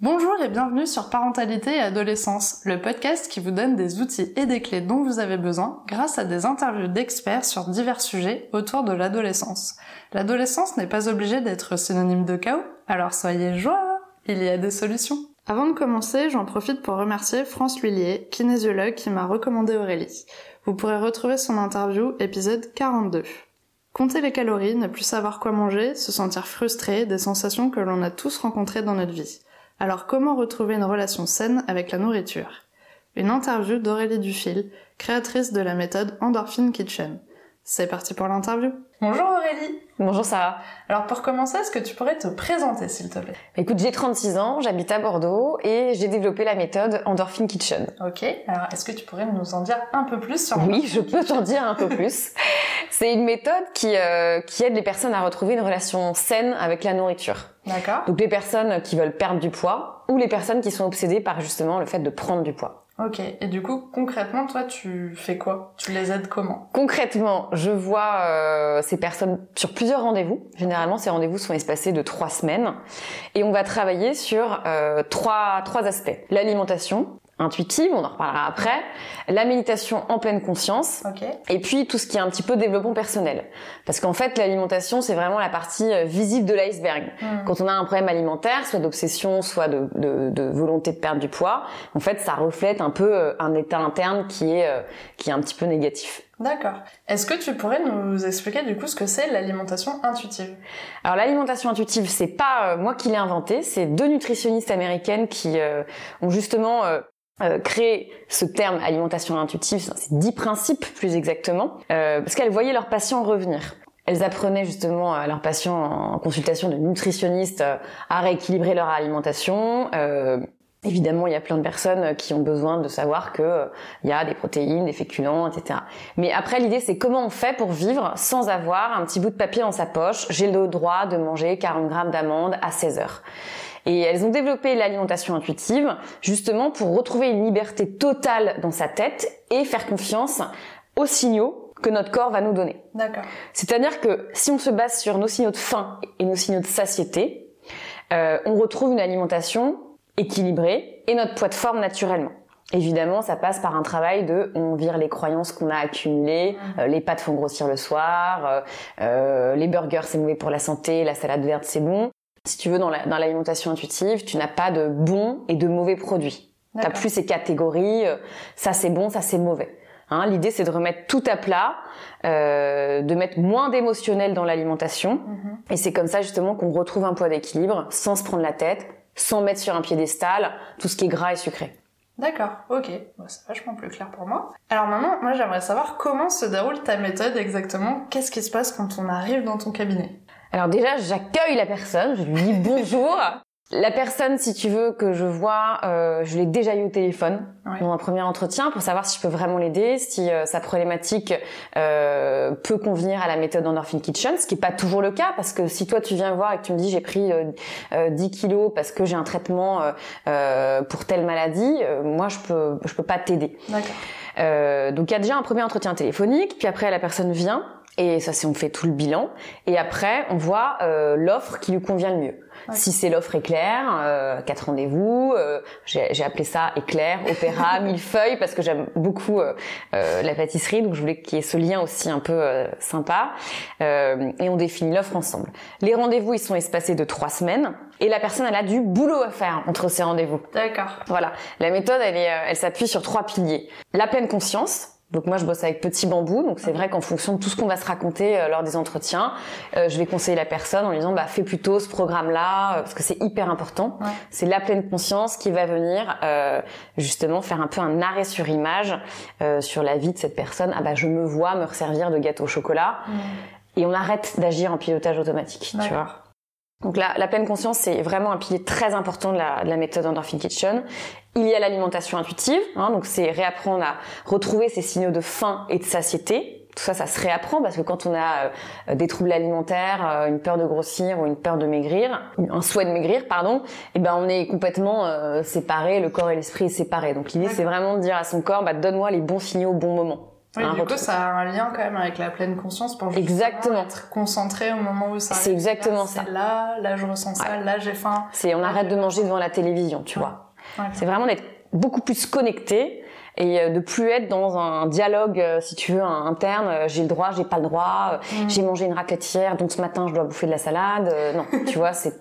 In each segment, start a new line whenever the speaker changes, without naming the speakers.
Bonjour et bienvenue sur Parentalité et Adolescence, le podcast qui vous donne des outils et des clés dont vous avez besoin grâce à des interviews d'experts sur divers sujets autour de l'adolescence. L'adolescence n'est pas obligée d'être synonyme de chaos, alors soyez joie, il y a des solutions. Avant de commencer, j'en profite pour remercier France Lhuillier, kinésiologue qui m'a recommandé Aurélie. Vous pourrez retrouver son interview épisode 42. Compter les calories, ne plus savoir quoi manger, se sentir frustré, des sensations que l'on a tous rencontrées dans notre vie. Alors comment retrouver une relation saine avec la nourriture? Une interview d'Aurélie Dufil, créatrice de la méthode Endorphine Kitchen. C'est parti pour l'interview. Bonjour Aurélie.
Bonjour Sarah.
Alors pour commencer, est-ce que tu pourrais te présenter s'il te plaît?
Écoute, j'ai 36 ans, j'habite à Bordeaux et j'ai développé la méthode Endorphine Kitchen.
Ok, alors est-ce que tu pourrais nous en dire un peu plus sur
Oui, je peux t'en dire un peu plus. C'est une méthode qui, euh, qui aide les personnes à retrouver une relation saine avec la nourriture.
D'accord.
Donc les personnes qui veulent perdre du poids ou les personnes qui sont obsédées par justement le fait de prendre du poids.
Ok, et du coup, concrètement, toi, tu fais quoi? Tu les aides comment?
Concrètement, je vois euh, ces personnes sur plusieurs rendez-vous. Généralement, ces rendez-vous sont espacés de trois semaines. Et on va travailler sur euh, trois, trois aspects. L'alimentation, intuitive, on en reparlera après, la méditation en pleine conscience,
Ok.
et puis tout ce qui est un petit peu développement personnel. Parce qu'en fait, l'alimentation, c'est vraiment la partie euh, visible de l'iceberg.
Hmm.
Quand on a un problème alimentaire, soit d'obsession, soit de, de, de volonté de perdre du poids, en fait, ça reflète un peu euh, un état interne qui est, euh, qui est un petit peu négatif.
D'accord. Est-ce que tu pourrais nous expliquer du coup ce que c'est l'alimentation intuitive?
Alors l'alimentation intuitive, c'est pas euh, moi qui l'ai inventé, c'est deux nutritionnistes américaines qui euh, ont justement euh, euh, créé ce terme alimentation intuitive, c'est dix principes plus exactement, euh, parce qu'elles voyaient leurs patients revenir. Elles apprenaient justement à leurs patients en consultation de nutritionnistes euh, à rééquilibrer leur alimentation. Euh, évidemment, il y a plein de personnes qui ont besoin de savoir que euh, y a des protéines, des féculents, etc. Mais après, l'idée, c'est comment on fait pour vivre sans avoir un petit bout de papier dans sa poche. J'ai le droit de manger 40 grammes d'amandes à 16 heures. Et elles ont développé l'alimentation intuitive justement pour retrouver une liberté totale dans sa tête et faire confiance aux signaux que notre corps va nous donner.
D'accord.
C'est-à-dire que si on se base sur nos signaux de faim et nos signaux de satiété, euh, on retrouve une alimentation équilibrée et notre poids de forme naturellement. Évidemment, ça passe par un travail de on vire les croyances qu'on a accumulées, euh, les pâtes font grossir le soir, euh, euh, les burgers c'est mauvais pour la santé, la salade verte c'est bon. Si tu veux, dans la- dans l'alimentation intuitive, tu n'as pas de bons et de mauvais produits. T'as plus ces catégories, euh, ça c'est bon, ça c'est mauvais. Hein, L'idée c'est de remettre tout à plat, euh, de mettre moins d'émotionnel dans l'alimentation,
Mhm.
et c'est comme ça justement qu'on retrouve un poids d'équilibre, sans se prendre la tête, sans mettre sur un piédestal tout ce qui est gras et sucré.
D'accord, ok. Bon, c'est vachement plus clair pour moi. Alors maintenant, moi j'aimerais savoir comment se déroule ta méthode exactement. Qu'est-ce qui se passe quand on arrive dans ton cabinet?
Alors déjà, j'accueille la personne, je lui dis bonjour. La personne, si tu veux, que je vois, euh, je l'ai déjà eu au téléphone
Ouais.
dans un premier entretien pour savoir si je peux vraiment l'aider, si euh, sa problématique euh, peut convenir à la méthode Endorphin Kitchen, ce qui est pas toujours le cas parce que si toi tu viens voir et que tu me dis j'ai pris euh, euh, 10 kilos parce que j'ai un traitement euh, euh, pour telle maladie, euh, moi je peux je peux pas t'aider. Euh, donc il y a déjà un premier entretien téléphonique, puis après la personne vient et ça c'est on fait tout le bilan et après on voit euh, l'offre qui lui convient le mieux.
Ouais.
Si c'est l'offre éclair, euh, quatre rendez-vous, euh, j'ai appelé ça éclair, opéra, millefeuille parce que j'aime beaucoup euh, euh, la pâtisserie donc je voulais qu'il y ait ce lien aussi un peu euh, sympa Euh, et on définit l'offre ensemble. Les rendez-vous ils sont espacés de trois semaines et la personne elle a du boulot à faire entre ces rendez-vous.
D'accord.
Voilà, la méthode, elle, est, elle s'appuie sur trois piliers. La pleine conscience. Donc moi, je bosse avec petit bambou. Donc c'est vrai qu'en fonction de tout ce qu'on va se raconter euh, lors des entretiens, euh, je vais conseiller la personne en lui disant, bah fais plutôt ce programme-là, euh, parce que c'est hyper important.
Ouais.
C'est la pleine conscience qui va venir euh, justement faire un peu un arrêt sur image euh, sur la vie de cette personne. Ah bah je me vois me resservir de gâteau au chocolat. Et on arrête d'agir en pilotage automatique, tu vois. Donc la, la pleine conscience, c'est vraiment un pilier très important de la, de la méthode Endorphin Kitchen. Il y a l'alimentation intuitive, hein, donc c'est réapprendre à retrouver ces signaux de faim et de satiété. Tout ça, ça se réapprend parce que quand on a euh, des troubles alimentaires, euh, une peur de grossir ou une peur de maigrir, un souhait de maigrir, pardon, eh ben on est complètement euh, séparés, le corps et l'esprit est séparé. Donc l'idée, c'est vraiment de dire à son corps, bah, donne-moi les bons signaux au bon moment.
Oui,
un
du coup, ça a un lien quand même avec la pleine conscience pour
Exactement.
être concentré au moment où ça
C'est exactement
Là,
ça.
Là, là je ressens ça, là j'ai faim.
C'est on arrête de manger devant la télévision, tu
Ouais.
vois.
Ouais.
C'est vraiment d'être beaucoup plus connecté et euh, de plus être dans un dialogue, euh, si tu veux, interne. euh, J'ai le droit, j'ai pas le droit.
Mm.
J'ai mangé une raclette hier, donc ce matin je dois bouffer de la salade. non, tu vois, c'est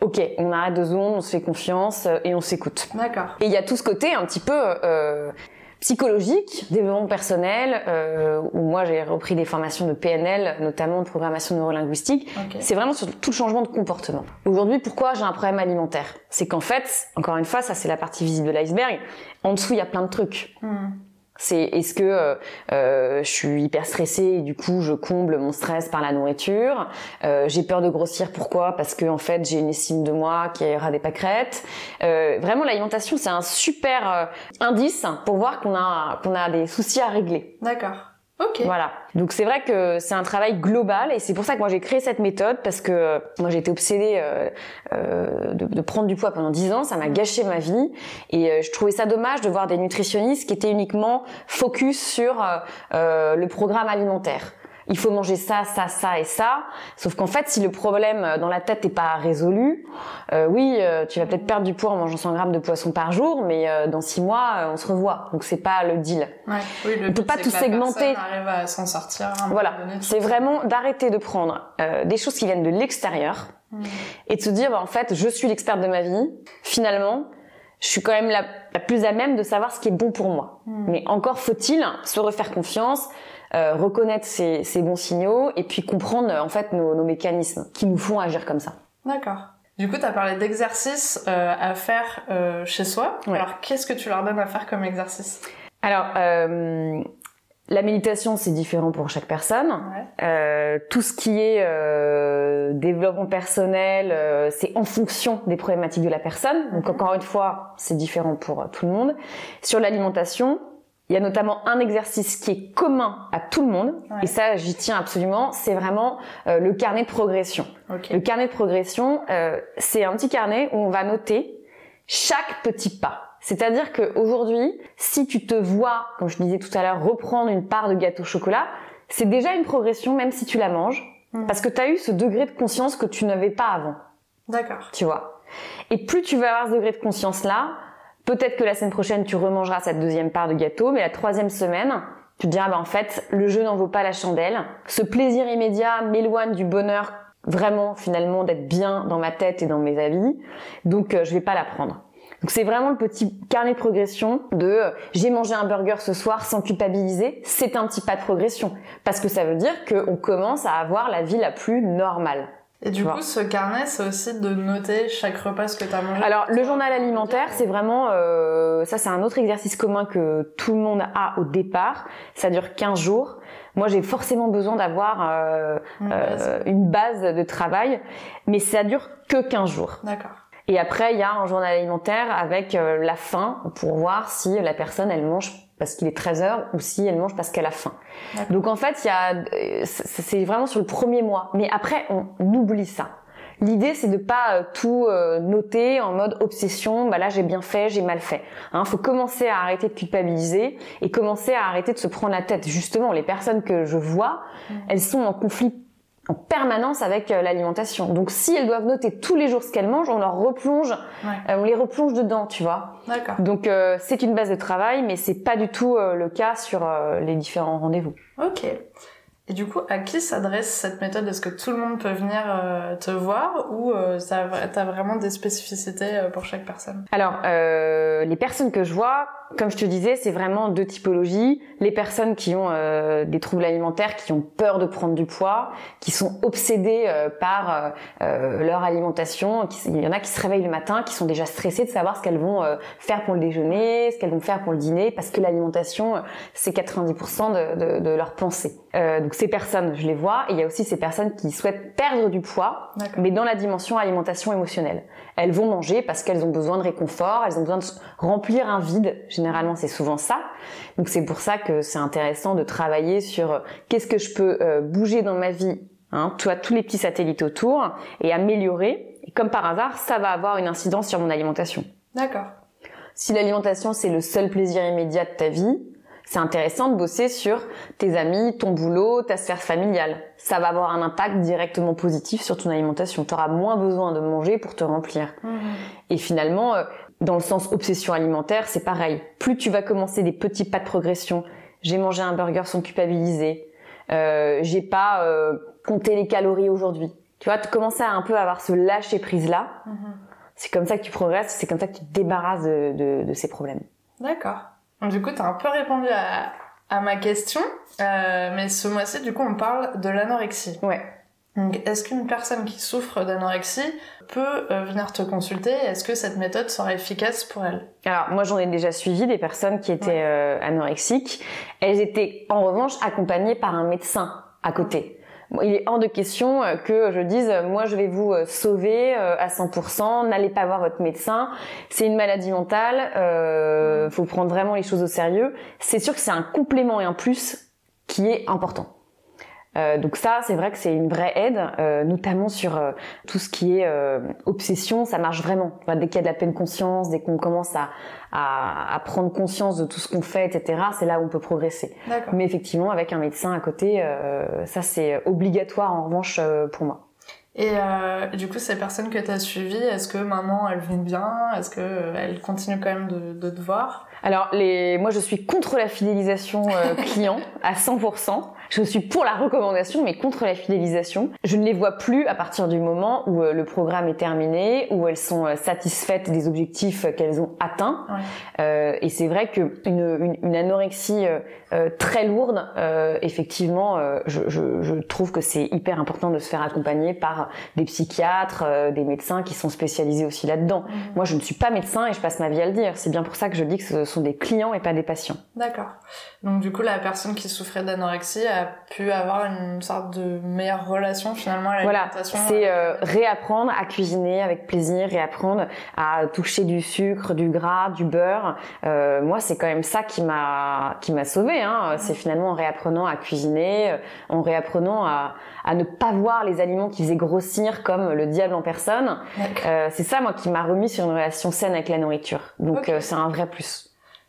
ok. On arrête deux secondes, on se fait confiance et on s'écoute.
D'accord.
Et il y a tout ce côté un petit peu euh, psychologique, développement personnel, euh, où moi j'ai repris des formations de PNL, notamment de programmation neurolinguistique. C'est vraiment sur tout le changement de comportement. Aujourd'hui, pourquoi j'ai un problème alimentaire? C'est qu'en fait, encore une fois, ça c'est la partie visible de l'iceberg. En dessous, il y a plein de trucs.
Hmm.
C'est est-ce que euh, euh, je suis hyper stressée et du coup je comble mon stress par la nourriture? Euh, j'ai peur de grossir. Pourquoi? Parce que en fait j'ai une estime de moi qui ira des pâquerettes. Euh, vraiment l'alimentation c'est un super euh, indice pour voir qu'on a qu'on a des soucis à régler.
D'accord.
Voilà. Donc c'est vrai que c'est un travail global et c'est pour ça que moi j'ai créé cette méthode parce que euh, moi j'ai été obsédée euh, euh, de, de prendre du poids pendant 10 ans, ça m'a gâché ma vie et je trouvais ça dommage de voir des nutritionnistes qui étaient uniquement focus sur euh, le programme alimentaire. Il faut manger ça, ça, ça et ça. Sauf qu'en fait, si le problème euh, dans la tête n'est pas résolu, euh, oui, euh, tu vas peut-être perdre du poids en mangeant 100 grammes de poisson par jour, mais euh, dans 6 mois, euh, on se revoit. Donc c'est pas le deal.
Ouais. Oui, le
On peut
but,
pas tout segmenter.
arrive à s'en sortir. à moment
Voilà, c'est vraiment d'arrêter de prendre euh, des choses qui viennent de l'extérieur
Mm.
et de se dire, bah, en fait, je suis l'experte de ma vie. Finalement, je suis quand même la, la plus à même de savoir ce qui est bon pour moi.
Mm.
Mais encore faut-il se refaire confiance, euh, reconnaître ses bons signaux et puis comprendre euh, en fait nos, nos mécanismes qui nous font agir comme ça.
D'accord. Du coup, tu as parlé d'exercices euh, à faire euh, chez soi.
Ouais.
Alors, qu'est-ce que tu leur donnes à faire comme exercice?
Alors, euh, la méditation, c'est différent pour chaque personne.
Ouais.
Tout ce qui est développement personnel, c'est en fonction des problématiques de la personne. Donc
Mhm.
encore une fois, c'est différent pour tout le monde. Sur l'alimentation, il y a notamment un exercice qui est commun à tout le monde,
Ouais.
et ça j'y tiens absolument, c'est vraiment euh, le carnet de progression. Le carnet de progression, euh, c'est un petit carnet où on va noter chaque petit pas. C'est-à-dire qu'aujourd'hui, si tu te vois, comme je disais tout à l'heure, reprendre une part de gâteau au chocolat, c'est déjà une progression même si tu la manges,
Mhm.
parce que tu as eu ce degré de conscience que tu n'avais pas avant,
D'accord.
tu vois? Et plus tu vas avoir ce degré de conscience-là, peut-être que la semaine prochaine, tu remangeras cette deuxième part de gâteau, mais la troisième semaine, tu te diras, bah, en fait, le jeu n'en vaut pas la chandelle. Ce plaisir immédiat m'éloigne du bonheur vraiment, finalement, d'être bien dans ma tête et dans mes avis. Donc, euh, je vais pas la prendre. Donc c'est vraiment le petit carnet de progression de euh, j'ai mangé un burger ce soir sans culpabiliser, c'est un petit pas de progression parce que ça veut dire qu'on commence à avoir la vie la plus normale.
Et du
Tu
coup,
vois.
ce carnet, c'est aussi de noter chaque repas ce que tu as mangé.
Alors le journal alimentaire, c'est vraiment euh, ça c'est un autre exercice commun que tout le monde a au départ. Ça dure 15 jours. Moi j'ai forcément besoin d'avoir euh,
Une
euh,
base.
une base de travail, mais ça dure que 15 jours.
D'accord.
Et après, il y a un journal alimentaire avec euh, la faim pour voir si la personne, elle mange parce qu'il est 13 heures ou si elle mange parce qu'elle a faim. Donc en fait, il y a, c'est vraiment sur le premier mois. Mais après, on, oublie ça. L'idée, c'est de pas euh, tout euh, noter en mode obsession. Bah là, j'ai bien fait, j'ai mal fait. Hein, faut commencer à arrêter de culpabiliser et commencer à arrêter de se prendre la tête. Justement, les personnes que je vois,
Mhm.
elles sont en conflit en permanence avec euh, l'alimentation. Donc si elles doivent noter tous les jours ce qu'elles mangent, on leur replonge,
Ouais.
euh, on les replonge dedans, tu vois.
D'accord.
Donc euh, c'est une base de travail, mais c'est pas du tout euh, le cas sur euh, les différents rendez-vous.
Ok. Et du coup, à qui s'adresse cette méthode? Est-ce que tout le monde peut venir euh, te voir? Ou euh, t'as vraiment des spécificités euh, pour chaque personne?
Alors les personnes que je vois, comme je te disais, c'est vraiment deux typologies. Les personnes qui ont des troubles alimentaires, qui ont peur de prendre du poids, qui sont obsédées par leur alimentation. Il y en a qui se réveillent le matin, qui sont déjà stressées de savoir ce qu'elles vont faire pour le déjeuner, ce qu'elles vont faire pour le dîner, parce que l'alimentation, c'est 90% de, de, pensées. Euh, donc ces personnes, je les vois. Et il y a aussi ces personnes qui souhaitent perdre du poids, mais dans la dimension alimentation émotionnelle. Elles vont manger parce qu'elles ont besoin de réconfort, elles ont besoin de remplir un vide. Généralement, c'est souvent ça. Donc c'est pour ça que c'est intéressant de travailler sur euh, qu'est-ce que je peux euh, bouger dans ma vie, hein, tu vois, tous les petits satellites autour, et améliorer. Et comme par hasard, ça va avoir une incidence sur mon alimentation.
D'accord.
Si l'alimentation c'est le seul plaisir immédiat de ta vie, c'est intéressant de bosser sur tes amis, ton boulot, ta sphère familiale. Ça va avoir un impact directement positif sur ton alimentation. Tu auras moins besoin de manger pour te remplir.
Mhm.
Et finalement, euh, dans le sens obsession alimentaire, c'est pareil. Plus tu vas commencer des petits pas de progression, j'ai mangé un burger sans culpabiliser, euh, j'ai pas euh, compté les calories aujourd'hui. Tu vois, tu commences à un peu avoir ce lâcher prise là.
Mhm.
C'est comme ça que tu progresses, c'est comme ça que tu te débarrasses de, de, de ces problèmes.
D'accord. Du coup, tu as un peu répondu à, à ma question, euh, mais ce mois-ci, du coup, on parle de l'anorexie.
Ouais.
Donc, est-ce qu'une personne qui souffre d'anorexie peut euh, venir te consulter? Est-ce que cette méthode sera efficace pour elle?
Alors moi j'en ai déjà suivi des personnes qui étaient euh, anorexiques. Elles étaient en revanche accompagnées par un médecin à côté. Il est hors de question euh, que je dise euh, moi je vais vous euh, sauver à 100%, n'allez pas voir votre médecin, c'est une maladie mentale, euh, faut prendre vraiment les choses au sérieux. C'est sûr que c'est un complément et un plus qui est important. Euh, donc ça, c'est vrai que c'est une vraie aide, euh, notamment sur euh, tout ce qui est euh, obsession, ça marche vraiment. Enfin, dès qu'il y a de la pleine conscience, dès qu'on commence à, à, à prendre conscience de tout ce qu'on fait, etc., c'est là où on peut progresser. Mais effectivement, avec un médecin à côté, euh, ça c'est obligatoire en revanche euh, pour moi.
Et euh, du coup, ces personnes que tu as suivies, est-ce que maintenant elles vont bien? Est-ce qu'elles continuent quand même de, de te voir?
Alors, les... moi je suis contre la fidélisation euh, client à 100%. Je suis pour la recommandation, mais contre la fidélisation. Je ne les vois plus à partir du moment où euh, le programme est terminé, où elles sont euh, satisfaites des objectifs euh, qu'elles ont atteints.
Ouais.
Euh, et c'est vrai que une, une, anorexie euh, très lourde, euh, effectivement, je, je, je trouve que c'est hyper important de se faire accompagner par des psychiatres, des médecins qui sont spécialisés aussi là-dedans.
Mhm.
Moi, je ne suis pas médecin et je passe ma vie à le dire. C'est bien pour ça que je dis que ce sont des clients et pas des patients.
D'accord. Donc du coup, la personne qui souffrait d'anorexie a pu avoir une sorte de meilleure relation finalement à
Voilà,
l'alimentation.
c'est euh, réapprendre à cuisiner avec plaisir, réapprendre à toucher du sucre, du gras, du beurre. Euh, moi, c'est quand même ça qui m'a qui m'a sauvé. Hein. C'est finalement en réapprenant à cuisiner, euh, en réapprenant à, à ne pas voir les aliments qui faisaient grossir comme le diable en personne. Euh, c'est ça, moi, qui m'a remis sur une relation saine avec la nourriture. Donc,
Ok.
euh, c'est un vrai plus.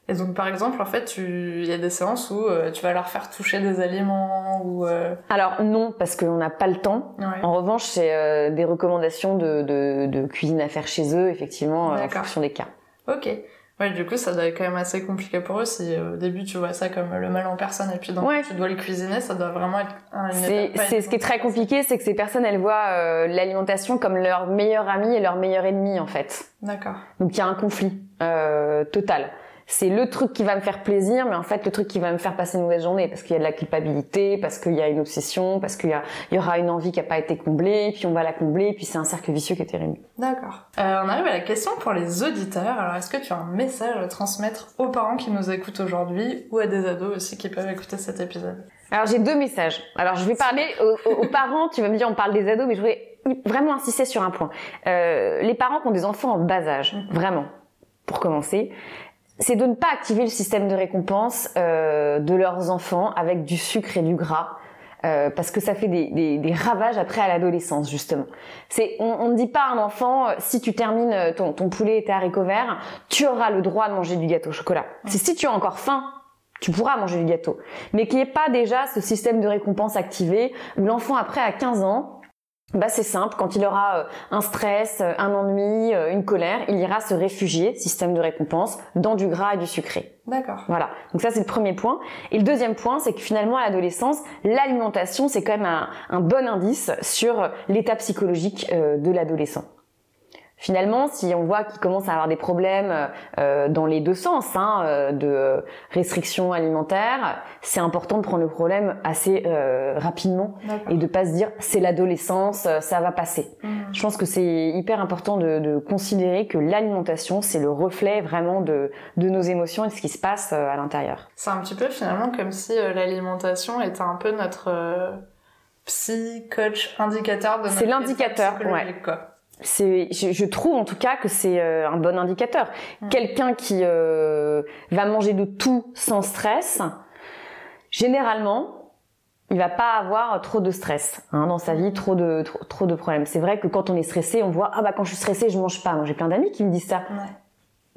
Et donc par exemple, en fait, tu... il y a des séances où euh, tu vas leur faire toucher des aliments ou... euh,
Alors non, parce qu'on n'a pas le temps.
Ouais.
En revanche, c'est euh, des recommandations de, de, de cuisine à faire chez eux, effectivement, euh, en fonction des cas.
Ok. Ouais, du coup, ça doit être quand même assez compliqué pour eux si euh, au début tu vois ça comme le mal en personne et puis donc
Ouais.
tu dois le cuisiner, ça doit vraiment être un-
C'est ce qui est très compliqué, c'est que ces personnes, elles voient euh, l'alimentation comme leur meilleur ami et leur meilleur ennemi, en fait.
D'accord.
Donc il y a un conflit euh, total. C'est le truc qui va me faire plaisir, mais en fait le truc qui va me faire passer une mauvaise journée, parce qu'il y a de la culpabilité, parce qu'il y a une obsession, parce qu'il y, a- il y aura une envie qui n'a pas été comblée, puis on va la combler, puis c'est un cercle vicieux qui est terrible.
D'accord. Euh, on arrive à la question pour les auditeurs. Alors, est-ce que tu as un message à transmettre aux parents qui nous écoutent aujourd'hui ou à des ados aussi qui peuvent écouter cet épisode?
Alors j'ai deux messages. Alors je vais parler aux, parents. Tu vas me dire on parle des ados, mais je voudrais vraiment insister sur un point. Euh, les parents qui ont des enfants en bas âge, vraiment, pour commencer, c'est de ne pas activer le système de récompense euh, de leurs enfants avec du sucre et du gras. euh, parce que ça fait des, des- des ravages après à l'adolescence justement. C'est on, ne dit pas à un enfant euh, si tu termines euh, ton, ton poulet et tes haricots verts, tu auras le droit de manger du gâteau au chocolat. C'est si tu as encore faim, tu pourras manger du gâteau. Mais qu'il n'y ait pas déjà ce système de récompense activé où l'enfant après à 15 ans, bah c'est simple, quand il aura euh, un stress, euh, un ennui, euh, une colère, il ira se réfugier, système de récompense, dans du gras et du sucré.
D'accord.
Voilà. Donc ça c'est le premier point. Et le deuxième point, c'est que finalement à l'adolescence, l'alimentation c'est quand même un, un bon indice sur l'état psychologique de l'adolescent. Finalement, si on voit qu'il commence à avoir des problèmes euh, dans les deux sens, hein, euh, de restriction alimentaire, c'est important de prendre le problème assez euh, rapidement et de pas se dire c'est l'adolescence, euh, ça va passer.
Mhm.
Je pense que c'est hyper important de, de considérer que l'alimentation c'est le reflet vraiment de, de nos émotions et de ce qui se passe euh, à l'intérieur.
C'est un petit peu finalement comme si l'alimentation était un peu notre euh, psy, coach, indicateur de notre
C'est l'indicateur,
psychologique, quoi.
C'est, je, je trouve en tout cas que c'est euh, un bon indicateur.
Mm.
Quelqu'un qui euh, va manger de tout sans stress, généralement, il va pas avoir trop de stress hein, dans sa vie, trop de trop, trop de problèmes. C'est vrai que quand on est stressé, on voit ah bah quand je suis stressé, je mange pas. Moi j'ai plein d'amis qui me disent ça.
Ouais.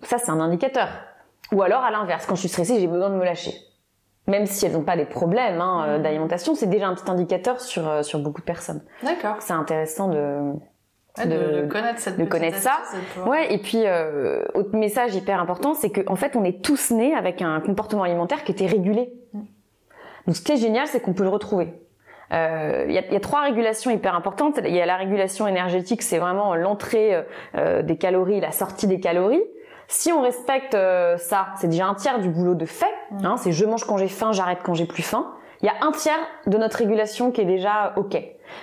Ça c'est un indicateur. Ou alors à l'inverse, quand je suis stressé, j'ai besoin de me lâcher. même si elles n'ont pas des problèmes hein, euh,
Mhm.
d'alimentation, c'est déjà un petit indicateur sur, euh, sur beaucoup de personnes.
D'accord.
C'est intéressant de...
Ouais, de, connaître cette
de connaître ça. Ouais, et puis euh, autre message hyper important, c'est qu'en en fait, on est tous nés avec un comportement alimentaire qui était régulé.
Mm.
Donc, ce qui est génial, c'est qu'on peut le retrouver. Euh, Il y, a, y a trois régulations hyper importantes. Il y a la régulation énergétique, c'est vraiment l'entrée euh, euh, des calories, la sortie des calories. Si on respecte euh, ça, c'est déjà un tiers du boulot de fait.
Mm.
Hein, c'est je mange quand j'ai faim, j'arrête quand j'ai plus faim. Il y a un tiers de notre régulation qui est déjà ok.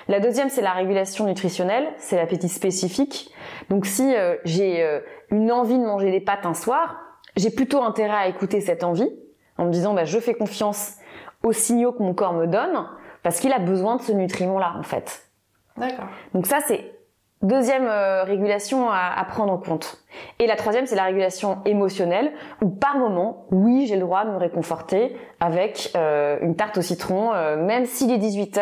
La deuxième, c'est la régulation nutritionnelle, c'est l'appétit spécifique. Donc si euh, j'ai euh, une envie de manger des pâtes un soir, j'ai plutôt intérêt à écouter cette envie en me disant bah, je fais confiance aux signaux que mon corps me donne parce qu'il a besoin de ce nutriment-là en fait.
D'accord.
Donc ça c'est deuxième euh, régulation à, à prendre en compte. Et la troisième c'est la régulation émotionnelle où par moment, oui j'ai le droit de me réconforter avec euh, une tarte au citron euh, même s'il est 18 h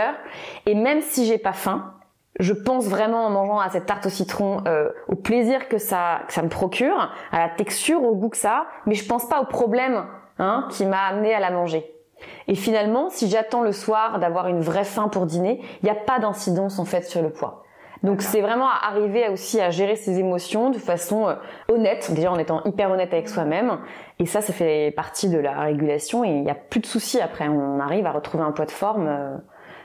et même si j'ai pas faim. Je pense vraiment en mangeant à cette tarte au citron euh, au plaisir que ça que ça me procure, à la texture, au goût que ça, a, mais je pense pas au problème hein, qui m'a amené à la manger. Et finalement, si j'attends le soir d'avoir une vraie faim pour dîner, il n'y a pas d'incidence en fait sur le poids. Donc c'est vraiment à arriver aussi à gérer ses émotions de façon euh, honnête, déjà en étant hyper honnête avec soi-même. Et ça, ça fait partie de la régulation et il n'y a plus de soucis après. On arrive à retrouver un poids de forme. euh,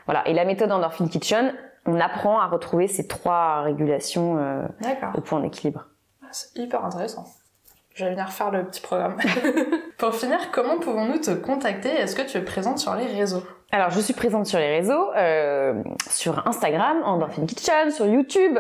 voilà. Et la méthode Endorphin Kitchen, on apprend à retrouver ces trois régulations euh, au point d'équilibre.
Ah, C'est hyper intéressant. Je vais venir faire le petit programme. Pour finir, comment pouvons-nous te contacter? Est-ce que tu es présente sur les réseaux?
Alors, je suis présente sur les réseaux, euh, sur Instagram, Endorphin Kitchen, sur YouTube,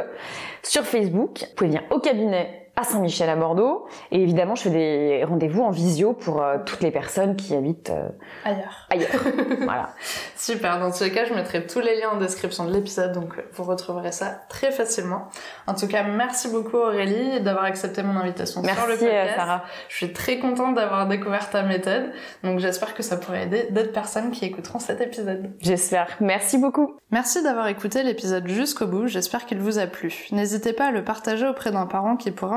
sur Facebook. Vous pouvez venir au cabinet à Saint-Michel à Bordeaux. Et évidemment, je fais des rendez-vous en visio pour euh, toutes les personnes qui habitent euh,
Ailleurs.
ailleurs. voilà.
Super, dans tous les cas, je mettrai tous les liens en description de l'épisode, donc euh, vous retrouverez ça très facilement. En tout cas, merci beaucoup Aurélie d'avoir accepté mon invitation sur le
Merci
podcast.
euh, Sarah.
Je suis très contente d'avoir découvert ta méthode, donc j'espère que ça pourrait aider d'autres personnes qui écouteront cet épisode.
J'espère. Merci beaucoup.
Merci d'avoir écouté l'épisode jusqu'au bout, j'espère qu'il vous a plu. N'hésitez pas à le partager auprès d'un parent qui pourrait